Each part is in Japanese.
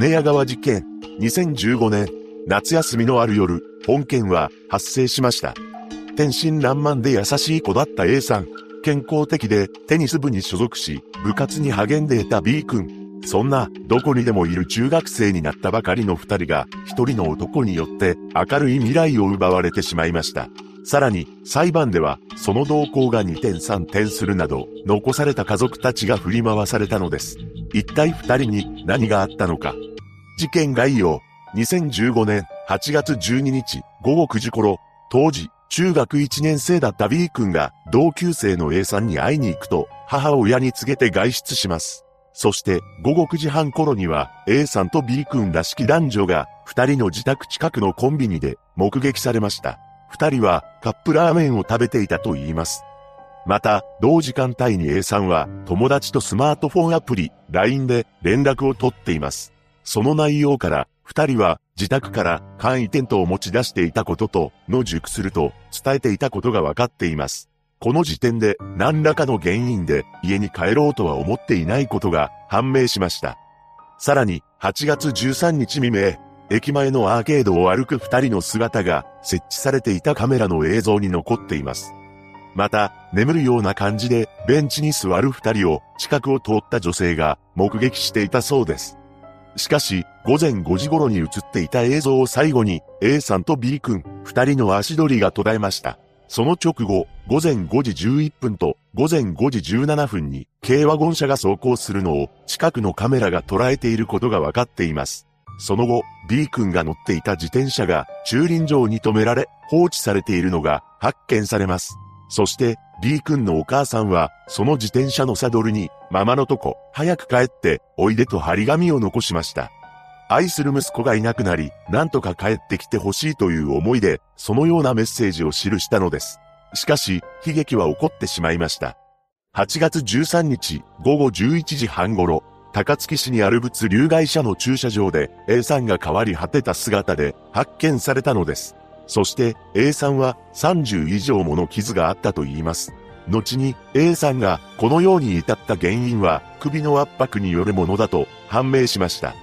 寝屋川事件。2015年、夏休みのある夜、本件は発生しました。天真爛漫で優しい子だった A さん。健康的でテニス部に所属し、部活に励んでいた B 君。そんな、どこにでもいる中学生になったばかりの二人が、一人の男によって明るい未来を奪われてしまいました。さらに、裁判では、その動向が2点3点するなど、残された家族たちが振り回されたのです。一体二人に何があったのか。事件概要。2015年8月12日午後9時頃、当時、中学1年生だった B 君が同級生の A さんに会いに行くと母親に告げて外出します。そして午後9時半頃には A さんと B 君らしき男女が二人の自宅近くのコンビニで目撃されました。二人はカップラーメンを食べていたと言います。また、同時間帯に A さんは友達とスマートフォンアプリ LINE で連絡を取っています。その内容から二人は自宅から簡易テントを持ち出していたことと、野宿すると伝えていたことが分かっています。この時点で何らかの原因で家に帰ろうとは思っていないことが判明しました。さらに8月13日未明、駅前のアーケードを歩く二人の姿が設置されていたカメラの映像に残っています。また、眠るような感じでベンチに座る二人を近くを通った女性が目撃していたそうです。しかし、午前5時頃に映っていた映像を最後に A さんと B 君、二人の足取りが途絶えました。その直後、午前5時11分と午前5時17分に軽ワゴン車が走行するのを近くのカメラが捉えていることが分かっています。その後、B 君が乗っていた自転車が駐輪場に止められ放置されているのが発見されます。そして B 君のお母さんはその自転車のサドルにママのとこ早く帰っておいでと張り紙を残しました。愛する息子がいなくなり、なんとか帰ってきてほしいという思いで、そのようなメッセージを記したのです。しかし、悲劇は起こってしまいました。8月13日午後11時半頃、高槻市にある物流会社の駐車場で A さんが変わり果てた姿で発見されたのです。そして A さんは30以上もの傷があったと言います。後に A さんがこのように至った原因は首の圧迫によるものだと判明しました。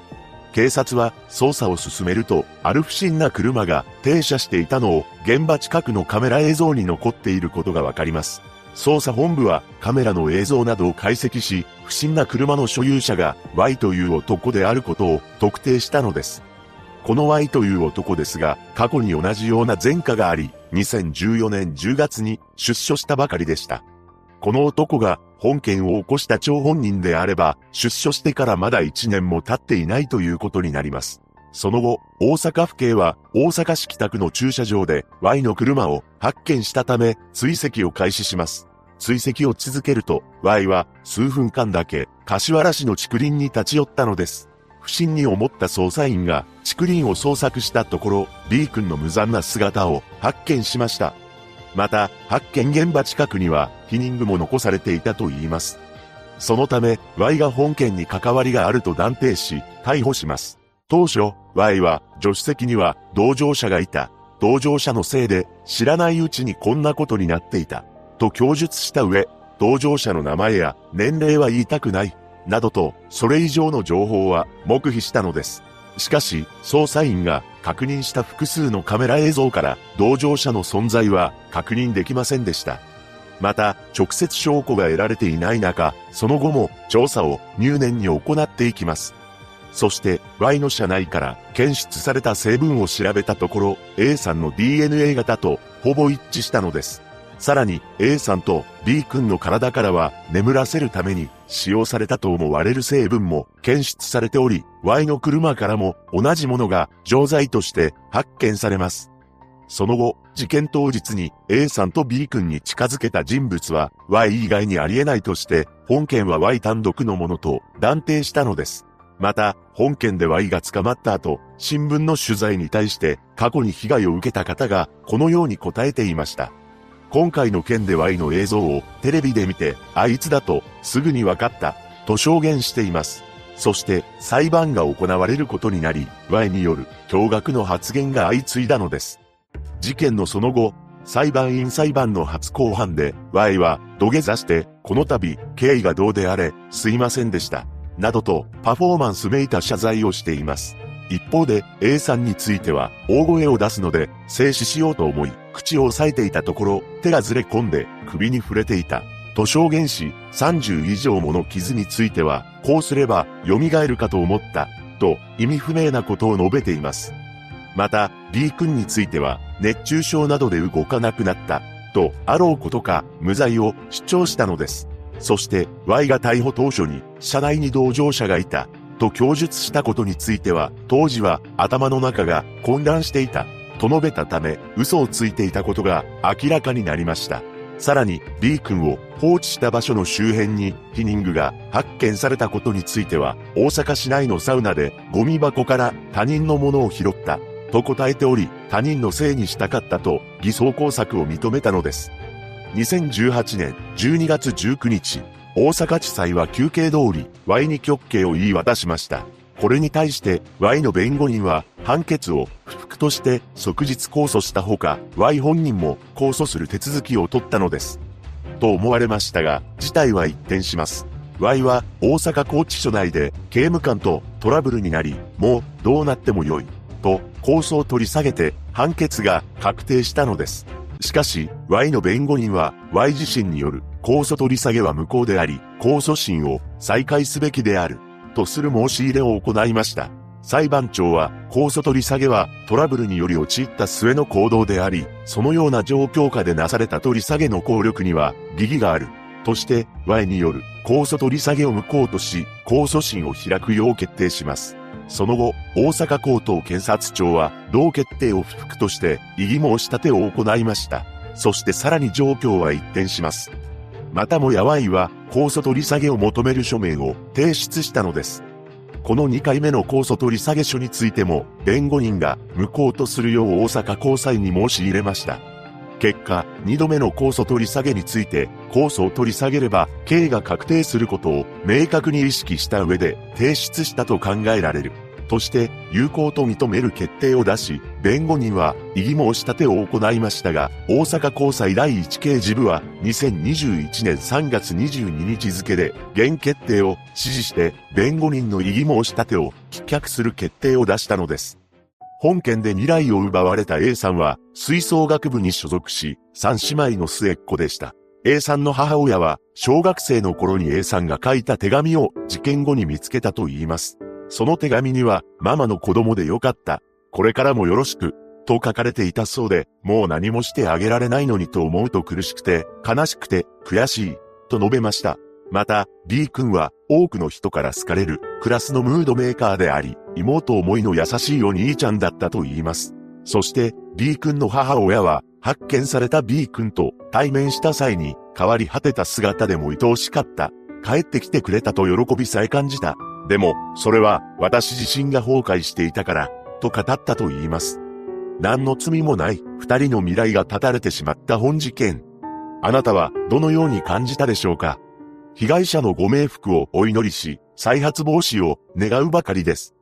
警察は捜査を進めると、ある不審な車が停車していたのを現場近くのカメラ映像に残っていることがわかります。捜査本部はカメラの映像などを解析し、不審な車の所有者が Y という男であることを特定したのです。この Y という男ですが、過去に同じような前科があり、2014年10月に出所したばかりでした。この男が本件を起こした張本人であれば、出所してからまだ1年も経っていないということになります。その後、大阪府警は大阪市北区の駐車場で Y の車を発見したため追跡を開始します。追跡を続けると Y は数分間だけ柏原市の竹林に立ち寄ったのです。不審に思った捜査員が竹林を捜索したところ B 君の無残な姿を発見しました。また、発見現場近くには、避妊具も残されていたと言います。そのため、Y が本件に関わりがあると断定し、逮捕します。当初、Y は、助手席には、同乗者がいた。同乗者のせいで、知らないうちにこんなことになっていた。と供述した上、同乗者の名前や年齢は言いたくない。などと、それ以上の情報は黙秘したのです。しかし、捜査員が確認した複数のカメラ映像から同乗者の存在は確認できませんでした。また、直接証拠が得られていない中、その後も調査を入念に行っていきます。そして Y の車内から検出された成分を調べたところ A さんの DNA 型とほぼ一致したのです。さらに A さんと B 君の体からは眠らせるために使用されたと思われる成分も検出されており、Y の車からも同じものが錠剤として発見されます。その後、事件当日に A さんと B 君に近づけた人物は Y 以外にありえないとして本件は Y 単独のものと断定したのです。また、本件で Y が捕まった後、新聞の取材に対して過去に被害を受けた方がこのように答えていました。今回の件で Y の映像をテレビで見て、あいつだとすぐに分かった、と証言しています。そして裁判が行われることになり、Y による驚愕の発言が相次いだのです。事件のその後、裁判員裁判の初公判で Y は土下座して、この度、経緯がどうであれ、すいませんでした。などとパフォーマンスめいた謝罪をしています。一方で A さんについては大声を出すので静止しようと思い口を押さえていたところ手がずれ込んで首に触れていた。と証言し30以上もの傷についてはこうすれば蘇るかと思った。と意味不明なことを述べています。また B 君については熱中症などで動かなくなった。とあろうことか無罪を主張したのです。そして Y が逮捕当初に車内に同乗者がいた。と供述したことについては、当時は頭の中が混乱していた、と述べたため、嘘をついていたことが明らかになりました。さらに、B 君を放置した場所の周辺に、ヒニングが発見されたことについては、大阪市内のサウナでゴミ箱から他人のものを拾った、と答えており、他人のせいにしたかったと偽装工作を認めたのです。2018年12月19日、大阪地裁は休憩通り Y に極刑を言い渡しました。これに対して Y の弁護人は判決を不服として即日控訴したほか Y 本人も控訴する手続きを取ったのです。と思われましたが事態は一転します。Y は大阪拘置所内で刑務官とトラブルになりもうどうなってもよいと控訴を取り下げて判決が確定したのです。しかし Y の弁護人は Y 自身による控訴取り下げは無効であり、控訴審を再開すべきである、とする申し入れを行いました。裁判長は、控訴取り下げはトラブルにより陥った末の行動であり、そのような状況下でなされた取り下げの効力には、疑義がある。として、Y による控訴取り下げを無効とし、控訴審を開くよう決定します。その後、大阪高等検察庁は、同決定を不服として、異議申し立てを行いました。そしてさらに状況は一転します。またもや Y は控訴取り下げを求める書面を提出したのです。この2回目の控訴取り下げ書についても、弁護人が無効とするよう大阪高裁に申し入れました。結果、2度目の控訴取り下げについて、控訴を取り下げれば、刑が確定することを明確に意識した上で提出したと考えられる。として有効と認める決定を出し、弁護人は異議申し立てを行いましたが、大阪高裁第一刑事部は2021年3月22日付で原決定を支持して弁護人の異議申し立てを棄却する決定を出したのです。本件で未来を奪われた A さんは吹奏楽部に所属し、三姉妹の末っ子でした。A さんの母親は小学生の頃に A さんが書いた手紙を事件後に見つけたと言います。その手紙には、ママの子供でよかった。これからもよろしく。と書かれていたそうで、もう何もしてあげられないのにと思うと苦しくて、悲しくて、悔しい。と述べました。また、D 君は多くの人から好かれるクラスのムードメーカーであり、妹思いの優しいお兄ちゃんだったと言います。そして、D 君の母親は、発見された B 君と対面した際に変わり果てた姿でも愛おしかった。帰ってきてくれたと喜びさえ感じた。でも、それは私自身が崩壊していたから、と語ったと言います。何の罪もない二人の未来が絶たれてしまった本事件。あなたはどのように感じたでしょうか？被害者のご冥福をお祈りし、再発防止を願うばかりです。